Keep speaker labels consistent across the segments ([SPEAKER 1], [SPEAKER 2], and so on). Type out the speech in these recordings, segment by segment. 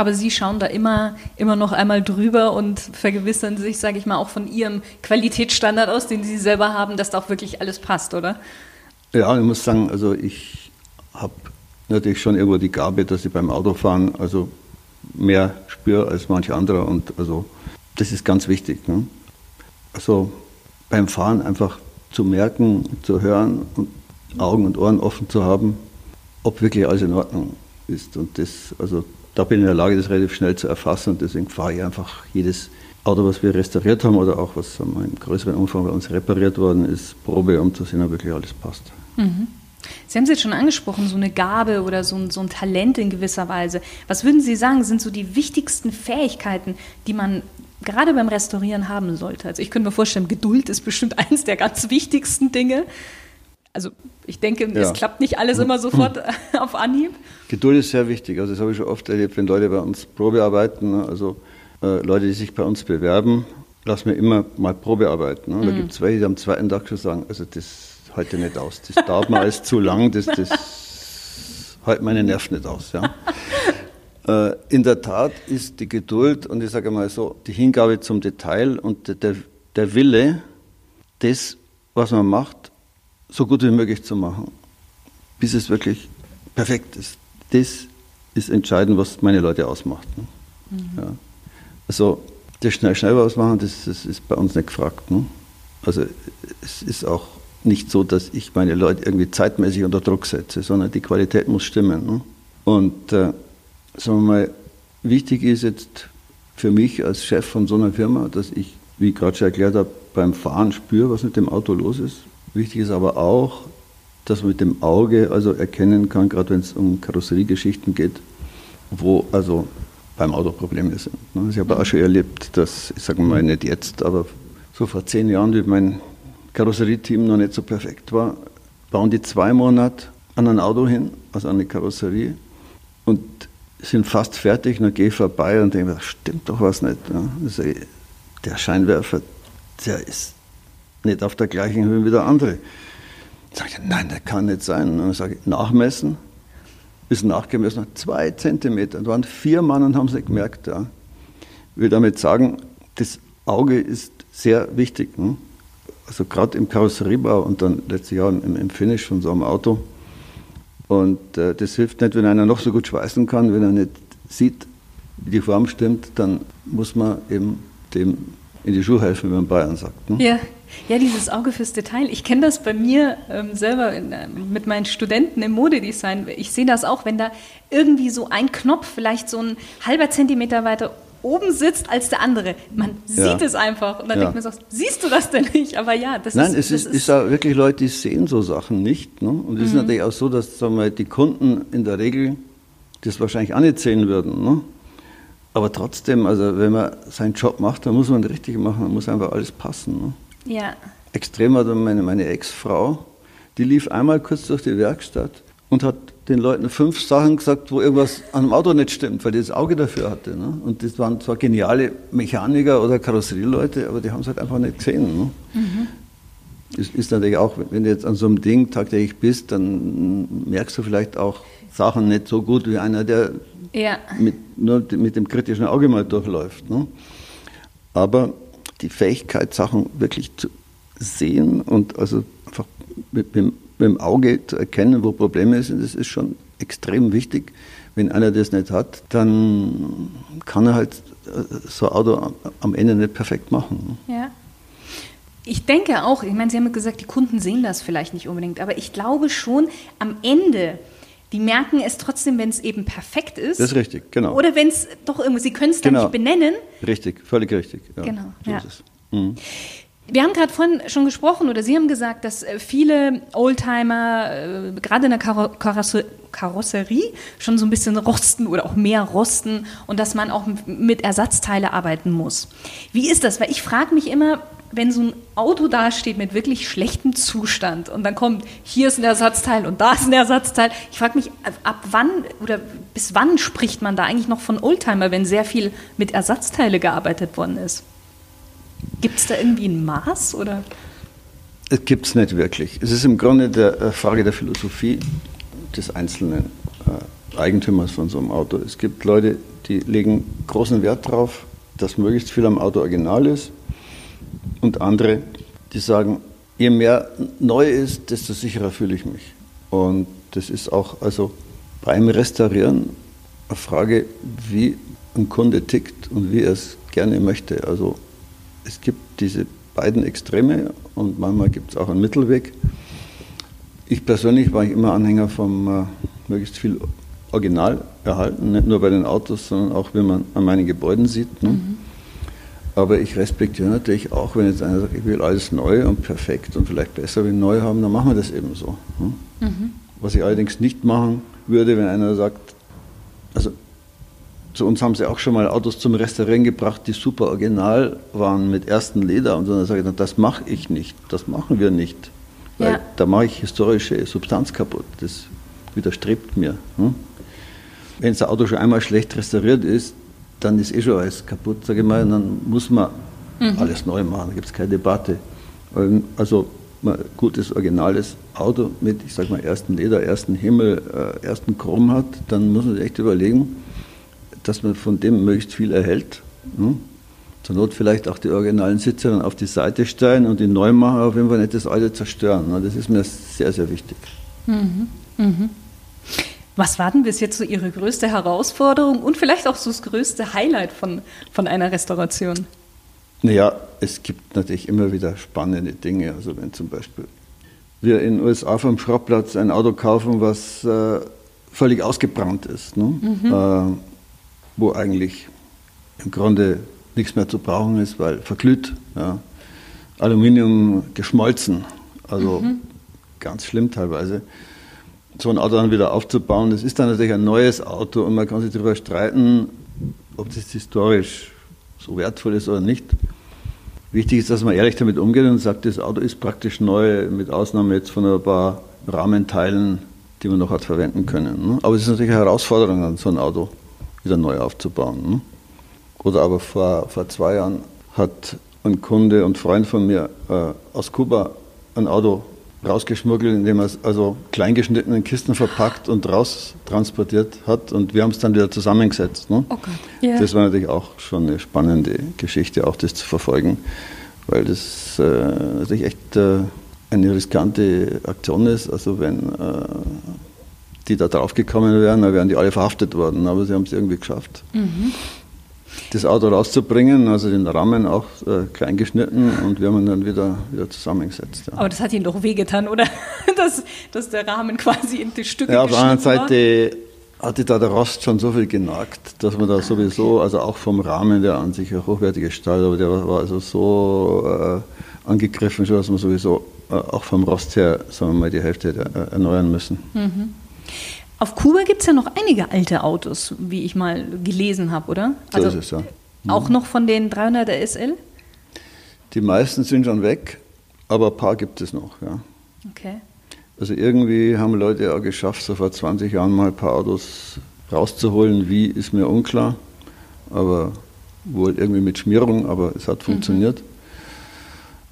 [SPEAKER 1] Aber Sie schauen da immer, immer noch einmal drüber und vergewissern sich, sage ich mal, auch von Ihrem Qualitätsstandard aus, den Sie selber haben, dass da auch wirklich alles passt, oder?
[SPEAKER 2] Ja, ich muss sagen, also ich habe natürlich schon irgendwo die Gabe, dass ich beim Autofahren also mehr spüre als manch anderer und also das ist ganz wichtig. Ne? Also beim Fahren einfach zu merken, zu hören und Augen und Ohren offen zu haben, ob wirklich alles in Ordnung ist. Und das, also da bin ich in der Lage, das relativ schnell zu erfassen und deswegen fahre ich einfach jedes Auto, was wir restauriert haben oder auch was im größeren Umfang bei uns repariert worden ist, Probe, um zu sehen, ob wirklich alles passt. Mhm.
[SPEAKER 1] Sie haben es jetzt schon angesprochen, so eine Gabe oder so ein, so ein Talent in gewisser Weise. Was würden Sie sagen, sind so die wichtigsten Fähigkeiten, die man gerade beim Restaurieren haben sollte? Also ich könnte mir vorstellen, Geduld ist bestimmt eines der ganz wichtigsten Dinge. Also ich denke, ja. es klappt nicht alles immer sofort auf Anhieb.
[SPEAKER 2] Geduld ist sehr wichtig. Also das habe ich schon oft erlebt, wenn Leute bei uns Probearbeiten, ne? also äh, Leute, die sich bei uns bewerben, lassen wir immer mal Probearbeiten. Ne? Da mhm. gibt es welche, die am zweiten Tag schon sagen, also das heute nicht aus. Das dauert mir alles zu lang, das, das hält meine Nerven nicht aus. Ja. Äh, in der Tat ist die Geduld und ich sage mal so, die Hingabe zum Detail und der, der Wille, das, was man macht, so gut wie möglich zu machen, bis es wirklich perfekt ist. Das ist entscheidend, was meine Leute ausmacht. Ne? Mhm. Ja. Also das schnell, schnell was machen, das, das, ist bei uns nicht gefragt. Ne? Also es ist auch nicht so, dass ich meine Leute irgendwie zeitmäßig unter Druck setze, sondern die Qualität muss stimmen. Ne? Und äh, sagen wir mal, wichtig ist jetzt für mich als Chef von so einer Firma, dass ich, wie ich gerade schon erklärt habe, beim Fahren spüre, was mit dem Auto los ist. Wichtig ist aber auch, dass man mit dem Auge also erkennen kann, gerade wenn es um Karosseriegeschichten geht, wo also beim Auto Probleme sind. Ne? Ich habe auch schon erlebt, dass, ich sage mal nicht jetzt, aber so vor zehn Jahren, wie mein Karosserieteam noch nicht so perfekt war, bauen die zwei Monate an ein Auto hin, also an eine Karosserie, und sind fast fertig. Und dann gehe ich vorbei und denke, das stimmt doch was nicht. Also der Scheinwerfer, der ist nicht auf der gleichen Höhe wie der andere. Sag ich, nein, der kann nicht sein. Und dann sage ich, nachmessen, ist nachgemessen, zwei Zentimeter. Da waren vier Mann und haben es nicht gemerkt. Ja. Ich will damit sagen, das Auge ist sehr wichtig. Ne? also gerade im Karosseriebau und dann letztlich auch im, im Finish von so einem Auto. Und äh, das hilft nicht, wenn einer noch so gut schweißen kann, wenn er nicht sieht, wie die Form stimmt, dann muss man eben dem in die Schuhe helfen, wie man Bayern sagt.
[SPEAKER 1] Ne? Ja. Ja, dieses Auge fürs Detail. Ich kenne das bei mir ähm, selber in, äh, mit meinen Studenten im Modedesign. Ich sehe das auch, wenn da irgendwie so ein Knopf vielleicht so ein halber Zentimeter weiter oben sitzt als der andere. Man sieht ja. es einfach. Und dann ja. denkt man so, siehst du das denn nicht? Aber ja,
[SPEAKER 2] das Nein, ist... Nein, es ist, ist, ist ja wirklich Leute, die sehen so Sachen nicht. Ne? Und es mhm. ist natürlich auch so, dass sagen wir, die Kunden in der Regel das wahrscheinlich auch nicht sehen würden. Ne? Aber trotzdem, also wenn man seinen Job macht, dann muss man richtig machen, dann muss einfach alles passen.
[SPEAKER 1] Ne? Ja.
[SPEAKER 2] Extrem war dann meine, meine Ex-Frau, die lief einmal kurz durch die Werkstatt und hat den Leuten fünf Sachen gesagt, wo irgendwas an dem Auto nicht stimmt, weil die das Auge dafür hatte. Ne? Und das waren zwar geniale Mechaniker oder Karosserieleute, aber die haben es halt einfach nicht gesehen. Ne? Mhm. Das ist natürlich auch, wenn du jetzt an so einem Ding tagtäglich bist, dann merkst du vielleicht auch Sachen nicht so gut wie einer, der ja. mit, nur mit dem kritischen Auge mal durchläuft. Ne? Aber die Fähigkeit, Sachen wirklich zu sehen und also einfach mit, mit mit dem Auge zu erkennen, wo Probleme sind, das ist schon extrem wichtig. Wenn einer das nicht hat, dann kann er halt äh, so ein Auto am Ende nicht perfekt machen.
[SPEAKER 1] Ja. Ich denke auch, ich meine, Sie haben gesagt, die Kunden sehen das vielleicht nicht unbedingt, aber ich glaube schon, am Ende, die merken es trotzdem, wenn es eben perfekt ist.
[SPEAKER 2] Das ist richtig, genau.
[SPEAKER 1] Oder wenn es doch irgendwie, Sie können es dann genau. nicht benennen.
[SPEAKER 2] Richtig, völlig richtig.
[SPEAKER 1] Ja, genau. So ja. Mhm. Wir haben gerade vorhin schon gesprochen oder Sie haben gesagt, dass äh, viele Oldtimer äh, gerade in der Karo Karosse Karosserie schon so ein bisschen rosten oder auch mehr rosten und dass man auch mit Ersatzteile arbeiten muss. Wie ist das? Weil ich frage mich immer, wenn so ein Auto dasteht mit wirklich schlechtem Zustand und dann kommt, hier ist ein Ersatzteil und da ist ein Ersatzteil. Ich frage mich, ab wann oder bis wann spricht man da eigentlich noch von Oldtimer, wenn sehr viel mit Ersatzteile gearbeitet worden ist? Gibt es da irgendwie ein Maß oder?
[SPEAKER 2] Es gibt es nicht wirklich. Es ist im Grunde eine äh, Frage der Philosophie des Einzelnen. Äh, Eigentümers von so einem Auto. Es gibt Leute, die legen großen Wert darauf, dass möglichst viel am Auto original ist. Und andere, die sagen, je mehr neu ist, desto sicherer fühle ich mich. Und das ist auch also beim Restaurieren eine Frage, wie ein Kunde tickt und wie er es gerne möchte. Also es gibt diese beiden Extreme und manchmal gibt es auch einen Mittelweg. Ich persönlich war ich immer Anhänger vom äh, möglichst viel Original erhalten, nicht nur bei den Autos, sondern auch, wenn man an meinen Gebäuden sieht. Ne? Mhm. Aber ich respektiere natürlich auch, wenn jetzt einer sagt, ich will alles neu und perfekt und vielleicht besser wie neu haben, dann machen wir das eben so. Ne? Mhm. Was ich allerdings nicht machen würde, wenn einer sagt, also zu uns haben sie auch schon mal Autos zum Restaurieren gebracht, die super original waren mit ersten Leder. Und dann sage ich, das mache ich nicht, das machen wir nicht. Weil ja. da mache ich historische Substanz kaputt. Das widerstrebt mir. Hm? Wenn das Auto schon einmal schlecht restauriert ist, dann ist eh schon alles kaputt, sage ich mal. Und dann muss man mhm. alles neu machen, da gibt es keine Debatte. Also ein gutes, originales Auto mit, ich sage mal, ersten Leder, ersten Himmel, äh, ersten Chrom hat, dann muss man sich echt überlegen, dass man von dem möglichst viel erhält. Ne? Zur Not vielleicht auch die originalen Sitze dann auf die Seite stellen und die neu machen, auf jeden Fall nicht das alte zerstören. Ne? Das ist mir sehr, sehr wichtig. Mhm.
[SPEAKER 1] Mhm. Was war denn bis jetzt so Ihre größte Herausforderung und vielleicht auch so das größte Highlight von, von einer Restauration?
[SPEAKER 2] Naja, es gibt natürlich immer wieder spannende Dinge. Also wenn zum Beispiel wir in den USA vom Schrottplatz ein Auto kaufen, was äh, völlig ausgebrannt ist. Ne? Mhm. Äh, wo eigentlich im Grunde nichts mehr zu brauchen ist, weil verglüht, ja. Aluminium geschmolzen, also mhm. ganz schlimm teilweise. So ein Auto dann wieder aufzubauen, das ist dann natürlich ein neues Auto und man kann sich darüber streiten, ob das historisch so wertvoll ist oder nicht. Wichtig ist, dass man ehrlich damit umgeht und sagt, das Auto ist praktisch neu, mit Ausnahme jetzt von ein paar Rahmenteilen, die man noch hat verwenden können. Ne? Aber es ist natürlich eine Herausforderung an so ein Auto wieder neu aufzubauen. Ne? Oder aber vor, vor zwei Jahren hat ein Kunde und Freund von mir äh, aus Kuba ein Auto rausgeschmuggelt, indem er es also kleingeschnitten in Kisten verpackt und raus transportiert hat. Und wir haben es dann wieder zusammengesetzt. Ne? Okay. Yeah. Das war natürlich auch schon eine spannende Geschichte, auch das zu verfolgen, weil das äh, natürlich echt äh, eine riskante Aktion ist. Also wenn äh, die da draufgekommen wären, dann wären die alle verhaftet worden. Aber sie haben es irgendwie geschafft. Mhm. Das Auto rauszubringen, also den Rahmen auch äh, klein geschnitten und wir haben ihn dann wieder, wieder zusammengesetzt.
[SPEAKER 1] Ja. Aber das hat Ihnen doch wehgetan, oder? dass, dass der Rahmen quasi in die Stücke
[SPEAKER 2] Ja, auf der anderen Seite hatte da der Rost schon so viel genagt, dass man da sowieso, also auch vom Rahmen, der an sich ein hochwertiges Stahl, aber der war also so äh, angegriffen, dass man sowieso äh, auch vom Rost her, sagen wir mal, die Hälfte äh, erneuern müssen. Mhm.
[SPEAKER 1] Auf Kuba gibt es ja noch einige alte Autos, wie ich mal gelesen habe, oder?
[SPEAKER 2] Also so ist es ja.
[SPEAKER 1] Mhm. Auch noch von den 300er SL?
[SPEAKER 2] Die meisten sind schon weg, aber ein paar gibt es noch, ja.
[SPEAKER 1] Okay.
[SPEAKER 2] Also irgendwie haben Leute auch geschafft, so vor 20 Jahren mal ein paar Autos rauszuholen. Wie, ist mir unklar. Aber wohl irgendwie mit Schmierung, aber es hat mhm. funktioniert. Mhm.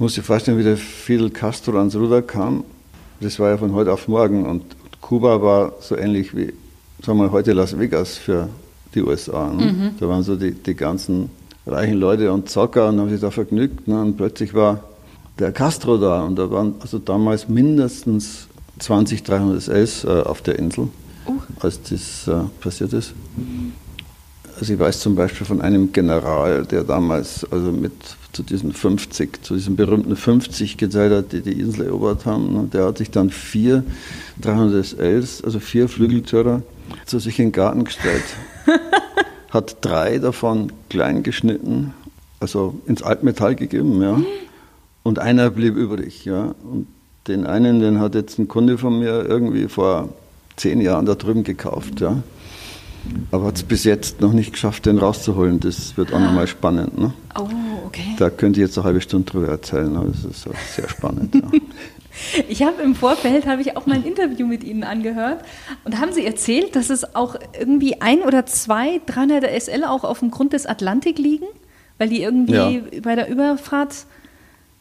[SPEAKER 2] Muss sich vorstellen, wie der Fidel Castro ans Ruder kam. Das war ja von heute auf morgen und Kuba war so ähnlich wie, sagen wir heute Las Vegas für die USA. Ne? Mhm. Da waren so die, die ganzen reichen Leute und Zocker und haben sich da vergnügt. Ne? Und plötzlich war der Castro da und da waren also damals mindestens 20, 300 SLs äh, auf der Insel, uh. als das äh, passiert ist. Also ich weiß zum Beispiel von einem General, der damals also mit zu diesen 50, zu diesen berühmten 50 gezählt hat, die die Insel erobert haben. Ne? Der hat sich dann vier 300 SLs, also vier Flügeltürer, zu sich in den Garten gestellt. hat drei davon klein geschnitten, also ins Altmetall gegeben, ja. Und einer blieb übrig, ja. Und den einen, den hat jetzt ein Kunde von mir irgendwie vor zehn Jahren da drüben gekauft, ja. Aber hat es bis jetzt noch nicht geschafft, den rauszuholen. Das wird auch nochmal spannend. Ne?
[SPEAKER 1] Oh, okay.
[SPEAKER 2] Da könnte ich jetzt eine halbe Stunde drüber erzählen, aber das ist sehr spannend. Ja.
[SPEAKER 1] Ich habe im Vorfeld habe ich auch mal ein Interview mit Ihnen angehört und haben Sie erzählt, dass es auch irgendwie ein oder zwei 300er SL auch auf dem Grund des Atlantik liegen, weil die irgendwie ja. bei der Überfahrt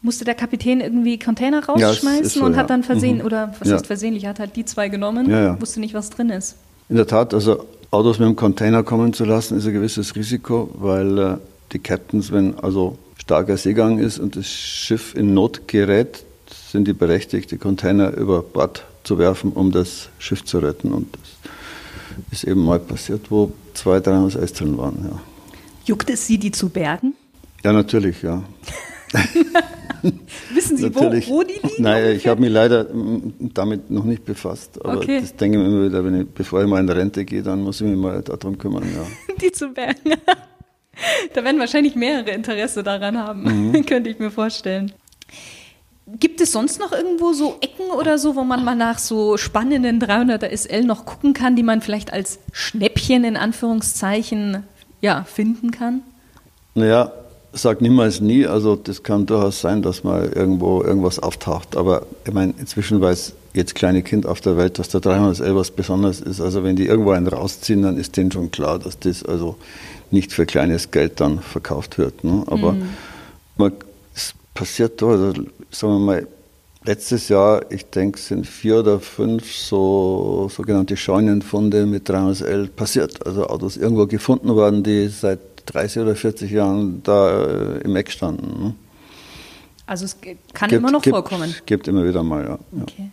[SPEAKER 1] musste der Kapitän irgendwie Container rausschmeißen ja, so, und hat dann versehen, mhm. oder was ja. heißt versehentlich, hat halt die zwei genommen, wusste nicht, was drin ist.
[SPEAKER 2] In der Tat, also Autos mit dem Container kommen zu lassen, ist ein gewisses Risiko, weil äh, die Captains, wenn also starker Seegang ist und das Schiff in Not gerät, sind die berechtigt, die Container über Bord zu werfen, um das Schiff zu retten. Und das ist eben mal passiert, wo zwei, drei aus Eis drin waren. Ja.
[SPEAKER 1] Juckt es Sie, die zu bergen?
[SPEAKER 2] Ja, natürlich, ja.
[SPEAKER 1] Wissen Sie, wo, wo, die liegen?
[SPEAKER 2] Nein, ich habe mich leider damit noch nicht befasst. Aber okay. das denke ich mir immer wieder, wenn ich, bevor ich mal in Rente gehe, dann muss ich mich mal darum kümmern. Ja.
[SPEAKER 1] Die zu bergen. da werden wahrscheinlich mehrere Interesse daran haben, mhm. könnte ich mir vorstellen. Gibt es sonst noch irgendwo so Ecken oder so, wo man mal nach so spannenden 300er SL noch gucken kann, die man vielleicht als Schnäppchen in Anführungszeichen ja, finden kann?
[SPEAKER 2] Naja, sag niemals nie. Also das kann durchaus sein, dass mal irgendwo irgendwas auftaucht. Aber ich meine, inzwischen weiß jetzt kleine Kind auf der Welt, dass der 300 SL was Besonderes ist. Also wenn die irgendwo einen rausziehen, dann ist denen schon klar, dass das also nicht für kleines Geld dann verkauft wird. Ne? Aber mhm. man, es passiert doch, also sagen wir mal, letztes Jahr, ich denke, sind vier oder fünf so sogenannte Scheunenfunde mit 300L passiert. Also Autos irgendwo gefunden worden, die seit 30 oder 40 Jahren da äh, im Eck standen. Ne?
[SPEAKER 1] Also es kann gibt, immer noch
[SPEAKER 2] gibt,
[SPEAKER 1] vorkommen.
[SPEAKER 2] Gibt immer wieder mal, ja.
[SPEAKER 1] Okay.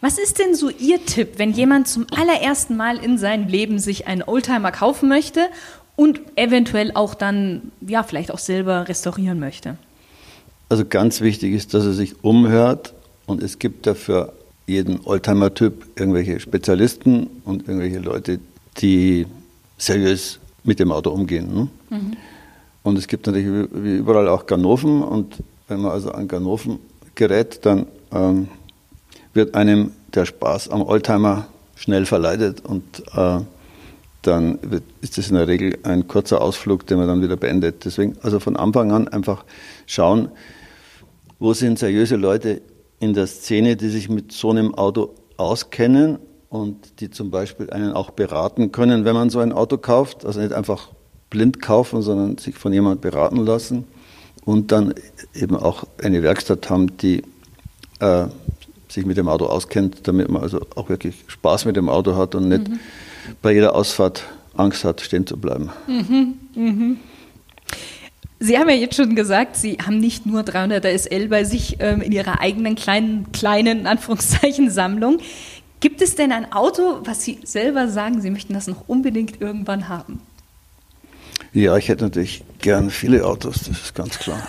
[SPEAKER 1] Was ist denn so Ihr Tipp, wenn jemand zum allerersten Mal in seinem Leben sich einen Oldtimer kaufen möchte und eventuell auch dann, ja, vielleicht auch selber restaurieren möchte?
[SPEAKER 2] Also ganz wichtig ist, dass er sich umhört und es gibt dafür jeden Oldtimer-Typ irgendwelche Spezialisten und irgendwelche Leute, die seriös mit dem Auto umgehen. Ne? Und es gibt natürlich wie überall auch Ganoven und wenn man also an Ganoven gerät, dann ähm, wird einem der Spaß am Oldtimer schnell verleidet und äh, dann wird, ist das in der Regel ein kurzer Ausflug, den man dann wieder beendet. Deswegen also von Anfang an einfach schauen, wo sind seriöse Leute in der Szene, die sich mit so einem Auto auskennen und die zum Beispiel einen auch beraten können, wenn man so ein Auto kauft. Also nicht einfach blind kaufen, sondern sich von jemandem beraten lassen und dann eben auch eine Werkstatt haben, die äh, sich mit dem Auto auskennt, damit man also auch wirklich Spaß mit dem Auto hat und nicht mhm. bei jeder Ausfahrt Angst hat, stehen zu bleiben. Mhm. Mhm.
[SPEAKER 1] Sie haben ja jetzt schon gesagt, Sie haben nicht nur 300er SL bei sich ähm, in Ihrer eigenen kleinen, kleinen Anführungszeichen Sammlung. Gibt es denn ein Auto, was Sie selber sagen, Sie möchten das noch unbedingt irgendwann haben?
[SPEAKER 2] Ja, ich hätte natürlich gern viele Autos, das ist ganz klar.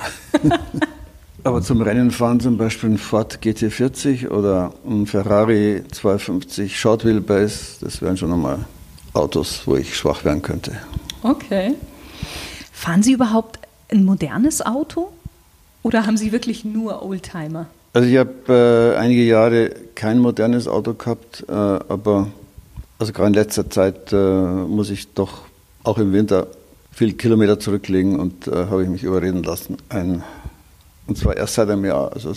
[SPEAKER 2] Aber zum Rennen fahren zum Beispiel ein Ford GT40 oder ein Ferrari 250 Short Wheelbase, das wären schon einmal Autos, wo ich schwach werden könnte.
[SPEAKER 1] Okay. Fahren Sie überhaupt ein modernes Auto oder haben Sie wirklich nur Oldtimer?
[SPEAKER 2] Also ich habe äh, einige Jahre kein modernes Auto gehabt, äh, aber also gerade in letzter Zeit äh, muss ich doch auch im Winter viel Kilometer zurücklegen und äh, habe ich mich überreden lassen. Ein, und zwar erst seit einem Jahr, also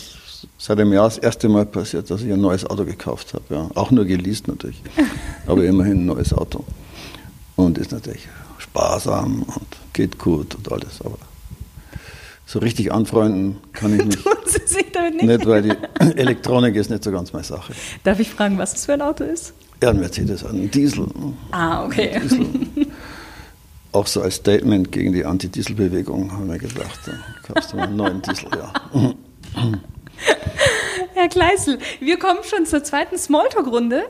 [SPEAKER 2] seit einem Jahr das erste Mal passiert, dass ich ein neues Auto gekauft habe. Ja. Auch nur geleast natürlich, aber immerhin ein neues Auto. Und ist natürlich sparsam und geht gut und alles, aber so richtig anfreunden kann ich mich
[SPEAKER 1] Tun Sie sich damit nicht.
[SPEAKER 2] nicht, weil die Elektronik ist nicht so ganz meine Sache.
[SPEAKER 1] Darf ich fragen, was es für ein Auto ist?
[SPEAKER 2] Ja, ein Mercedes, ein Diesel.
[SPEAKER 1] Ah, okay.
[SPEAKER 2] Diesel. Auch so als Statement gegen die Anti-Diesel-Bewegung haben wir gedacht, da kaufst du einen neuen Diesel, ja.
[SPEAKER 1] Herr Kleißel, wir kommen schon zur zweiten Smalltalk-Runde.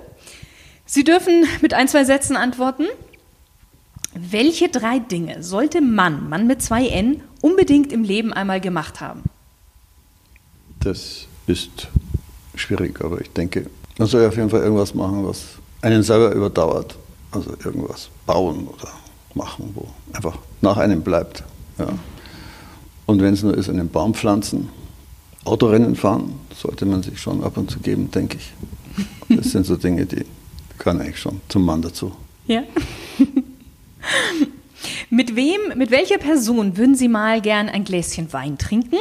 [SPEAKER 1] Sie dürfen mit ein, zwei Sätzen antworten. Welche drei Dinge sollte Mann, Mann mit zwei N, unbedingt im Leben einmal gemacht haben?
[SPEAKER 2] Das ist schwierig, aber ich denke, man soll auf jeden Fall irgendwas machen, was einen selber überdauert. Also irgendwas bauen oder machen, wo einfach nach einem bleibt. Ja. Und wenn es nur ist, einen Baum pflanzen, Autorennen fahren, sollte man sich schon ab und zu geben, denke ich. Das sind so Dinge, die gehören eigentlich schon zum Mann dazu.
[SPEAKER 1] Ja. Mit wem, mit welcher Person würden Sie mal gern ein Gläschen Wein trinken?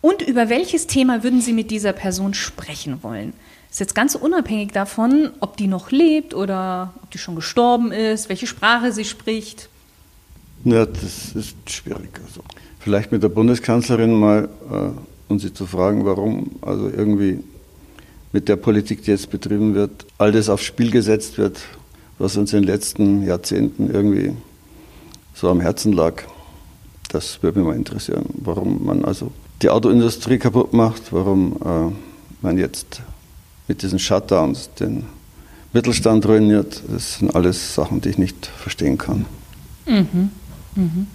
[SPEAKER 1] Und über welches Thema würden Sie mit dieser Person sprechen wollen? Ist jetzt ganz unabhängig davon, ob die noch lebt oder ob die schon gestorben ist, welche Sprache sie spricht.
[SPEAKER 2] Ja, das ist schwierig. Also vielleicht mit der Bundeskanzlerin mal äh, und sie zu fragen, warum also irgendwie mit der Politik, die jetzt betrieben wird, all das aufs Spiel gesetzt wird, was uns in den letzten Jahrzehnten irgendwie so am Herzen lag. Das würde mich mal interessieren, warum man also die Autoindustrie kaputt macht, warum äh, man jetzt mit diesen Shutdowns den Mittelstand ruiniert. Das sind alles Sachen, die ich nicht verstehen kann. Mhm.
[SPEAKER 1] Mhm.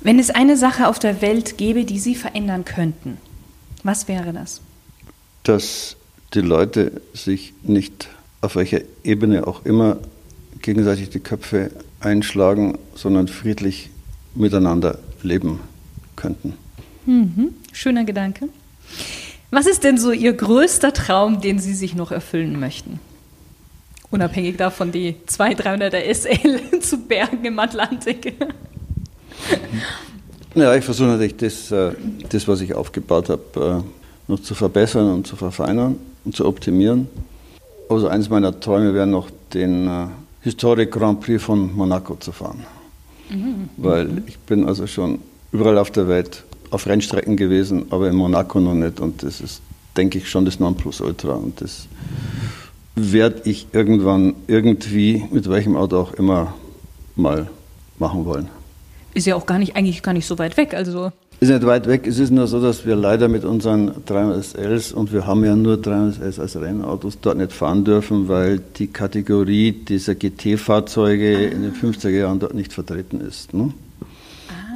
[SPEAKER 1] Wenn es eine Sache auf der Welt gäbe, die Sie verändern könnten, was wäre das?
[SPEAKER 2] Dass die Leute sich nicht auf welcher Ebene auch immer gegenseitig die Köpfe einschlagen, sondern friedlich miteinander leben könnten.
[SPEAKER 1] Mhm. Schöner Gedanke. Was ist denn so Ihr größter Traum, den Sie sich noch erfüllen möchten? Unabhängig davon, die 200, 300er SL zu bergen im Atlantik.
[SPEAKER 2] Ja, ich versuche natürlich das, äh, das, was ich aufgebaut habe, äh, noch zu verbessern und zu verfeinern und zu optimieren. Also eines meiner Träume wäre noch, den äh, Historic Grand Prix von Monaco zu fahren. Mhm. Weil ich bin also schon überall auf der Welt auf Rennstrecken gewesen, aber in Monaco noch nicht. Und das ist, denke ich, schon das Nonplusultra. Und das werde ich irgendwann irgendwie, mit welchem Auto auch immer, mal machen wollen.
[SPEAKER 1] Ist ja auch gar nicht, eigentlich gar nicht so weit weg. Also
[SPEAKER 2] ist nicht weit weg. Es ist nur so, dass wir leider mit unseren 300SLs und wir haben ja nur 300S als Rennautos dort nicht fahren dürfen, weil die Kategorie dieser GT-Fahrzeuge in den 50er Jahren dort nicht vertreten ist. Ne?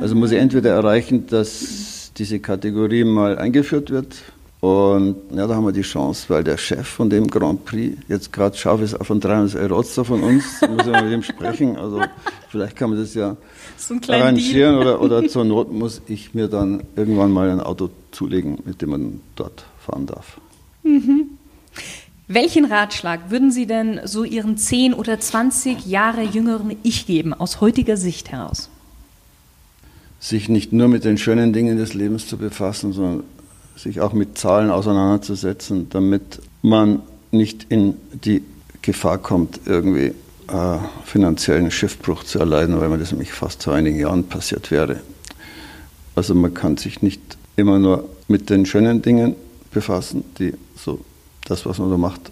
[SPEAKER 2] Also muss ich entweder erreichen, dass diese Kategorie mal eingeführt wird und ja, da haben wir die Chance, weil der Chef von dem Grand Prix jetzt gerade scharf ist einen 300 Roadster von uns. Da muss ich mit ihm sprechen. Also vielleicht kann man das ja so arrangieren oder, oder zur Not muss ich mir dann irgendwann mal ein Auto zulegen, mit dem man dort fahren darf.
[SPEAKER 1] Mhm. Welchen Ratschlag würden Sie denn so Ihren 10 oder 20 Jahre jüngeren Ich geben, aus heutiger Sicht heraus?
[SPEAKER 2] Sich nicht nur mit den schönen Dingen des Lebens zu befassen, sondern sich auch mit Zahlen auseinanderzusetzen, damit man nicht in die Gefahr kommt, irgendwie äh, finanziellen Schiffbruch zu erleiden, weil mir das nämlich fast vor einigen Jahren passiert wäre. Also man kann sich nicht immer nur mit den schönen Dingen befassen, die so das, was man da macht,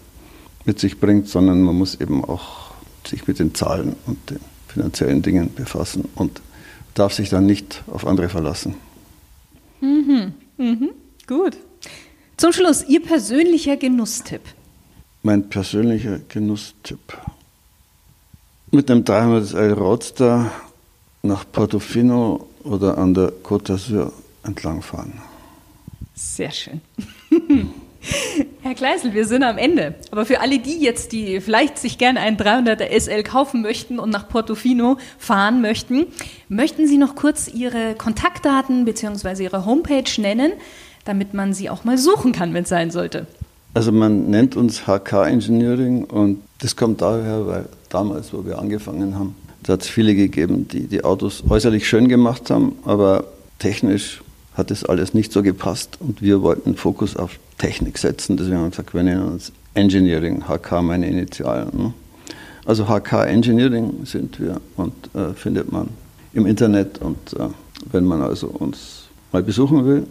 [SPEAKER 2] mit sich bringt, sondern man muss eben auch sich mit den Zahlen und den finanziellen Dingen befassen und darf sich dann nicht auf andere verlassen.
[SPEAKER 1] Mhm. Mhm. Gut. Zum Schluss, Ihr persönlicher Genusstipp.
[SPEAKER 2] Mein persönlicher Genusstipp. Mit einem 300L Roadster nach Portofino oder an der Côte d'Azur entlangfahren.
[SPEAKER 1] Sehr schön. Herr Kleisel, wir sind am Ende. Aber für alle die jetzt, die vielleicht sich gerne einen 300er SL kaufen möchten und nach Portofino fahren möchten, möchten Sie noch kurz Ihre Kontaktdaten bzw. Ihre Homepage nennen, damit man sie auch mal suchen kann, wenn es sein sollte?
[SPEAKER 2] Also man nennt uns HK Engineering und das kommt daher, weil damals, wo wir angefangen haben, da hat es viele gegeben, die die Autos äußerlich schön gemacht haben, aber technisch hat das alles nicht so gepasst und wir wollten Fokus auf Technik setzen. Deswegen haben wir gesagt, wir nennen uns Engineering, HK meine Initialen. Ne? Also HK Engineering sind wir und äh, findet man im Internet und äh, wenn man also uns mal besuchen will,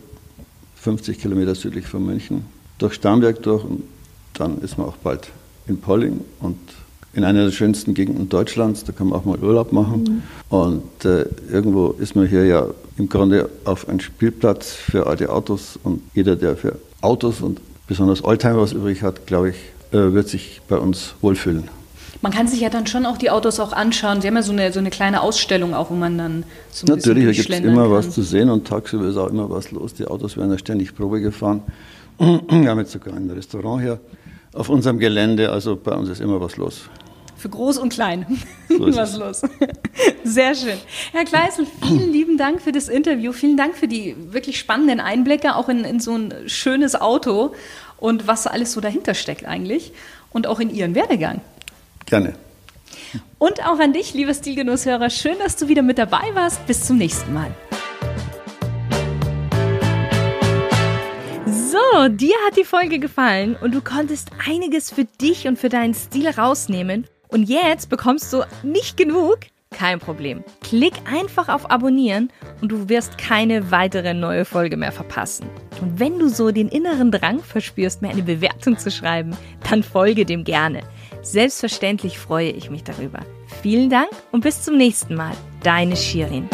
[SPEAKER 2] 50 Kilometer südlich von München, durch Starnberg durch und dann ist man auch bald in Polling und in einer der schönsten Gegenden Deutschlands, da kann man auch mal Urlaub machen. Mhm. Und äh, irgendwo ist man hier ja im Grunde auf einem Spielplatz für alte Autos und jeder, der für Autos und besonders Oldtimer was übrig hat, glaube ich, äh, wird sich bei uns wohlfühlen.
[SPEAKER 1] Man kann sich ja dann schon auch die Autos auch anschauen. Sie haben ja so eine, so eine kleine Ausstellung auch, wo man dann
[SPEAKER 2] so ein Natürlich, da gibt es immer kann. was zu sehen und tagsüber ist auch immer was los. Die Autos werden ja ständig Probe gefahren. Wir haben jetzt sogar ein Restaurant hier auf unserem Gelände, also bei uns ist immer was los.
[SPEAKER 1] Für groß und klein. So was los. Sehr schön. Herr Kleisel, vielen lieben Dank für das Interview. Vielen Dank für die wirklich spannenden Einblicke auch in, in so ein schönes Auto und was alles so dahinter steckt eigentlich und auch in Ihren Werdegang.
[SPEAKER 2] Gerne.
[SPEAKER 1] Und auch an dich, lieber Stilgenusshörer, schön, dass du wieder mit dabei warst. Bis zum nächsten Mal. So, dir hat die Folge gefallen und du konntest einiges für dich und für deinen Stil rausnehmen. Und jetzt bekommst du nicht genug? Kein Problem. Klick einfach auf Abonnieren und du wirst keine weitere neue Folge mehr verpassen. Und wenn du so den inneren Drang verspürst, mir eine Bewertung zu schreiben, dann folge dem gerne. Selbstverständlich freue ich mich darüber. Vielen Dank und bis zum nächsten Mal. Deine Shirin.